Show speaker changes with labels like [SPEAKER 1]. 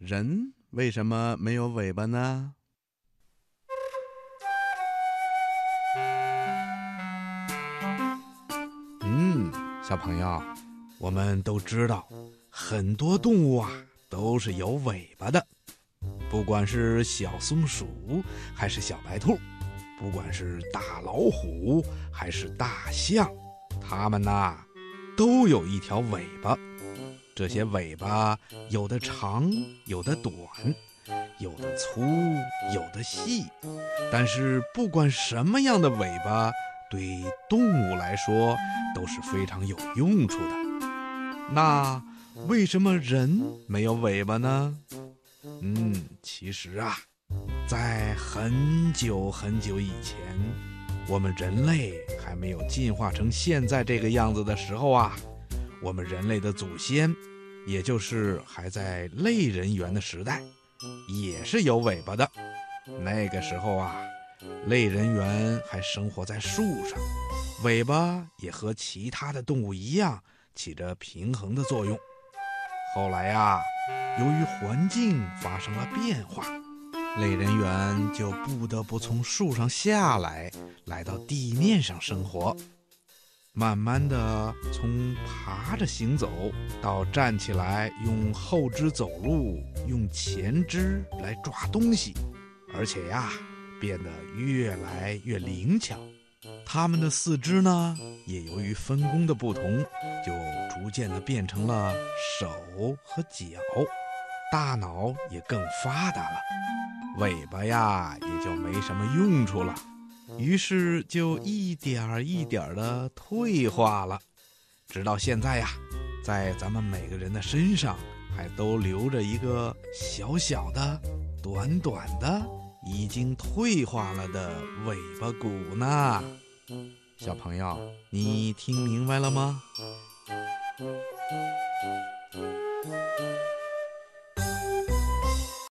[SPEAKER 1] 人为什么没有尾巴呢？嗯，小朋友，我们都知道，很多动物啊都是有尾巴的，不管是小松鼠还是小白兔，不管是大老虎还是大象，它们呐都有一条尾巴。这些尾巴有的长，有的短，有的粗，有的细。但是不管什么样的尾巴，对动物来说都是非常有用处的。那为什么人没有尾巴呢？嗯，其实啊，在很久很久以前，我们人类还没有进化成现在这个样子的时候啊。我们人类的祖先，也就是还在类人猿的时代，也是有尾巴的。那个时候啊，类人猿还生活在树上，尾巴也和其他的动物一样，起着平衡的作用。后来呀，由于环境发生了变化，类人猿就不得不从树上下来，来到地面上生活。慢慢的，从爬着行走到站起来，用后肢走路，用前肢来抓东西，而且呀，变得越来越灵巧。它们的四肢呢，也由于分工的不同，就逐渐的变成了手和脚，大脑也更发达了，尾巴呀，也就没什么用处了。于是就一点儿一点儿的退化了，直到现在呀，在咱们每个人的身上还都留着一个小小的、短短的、已经退化了的尾巴骨呢。小朋友，你听明白了吗？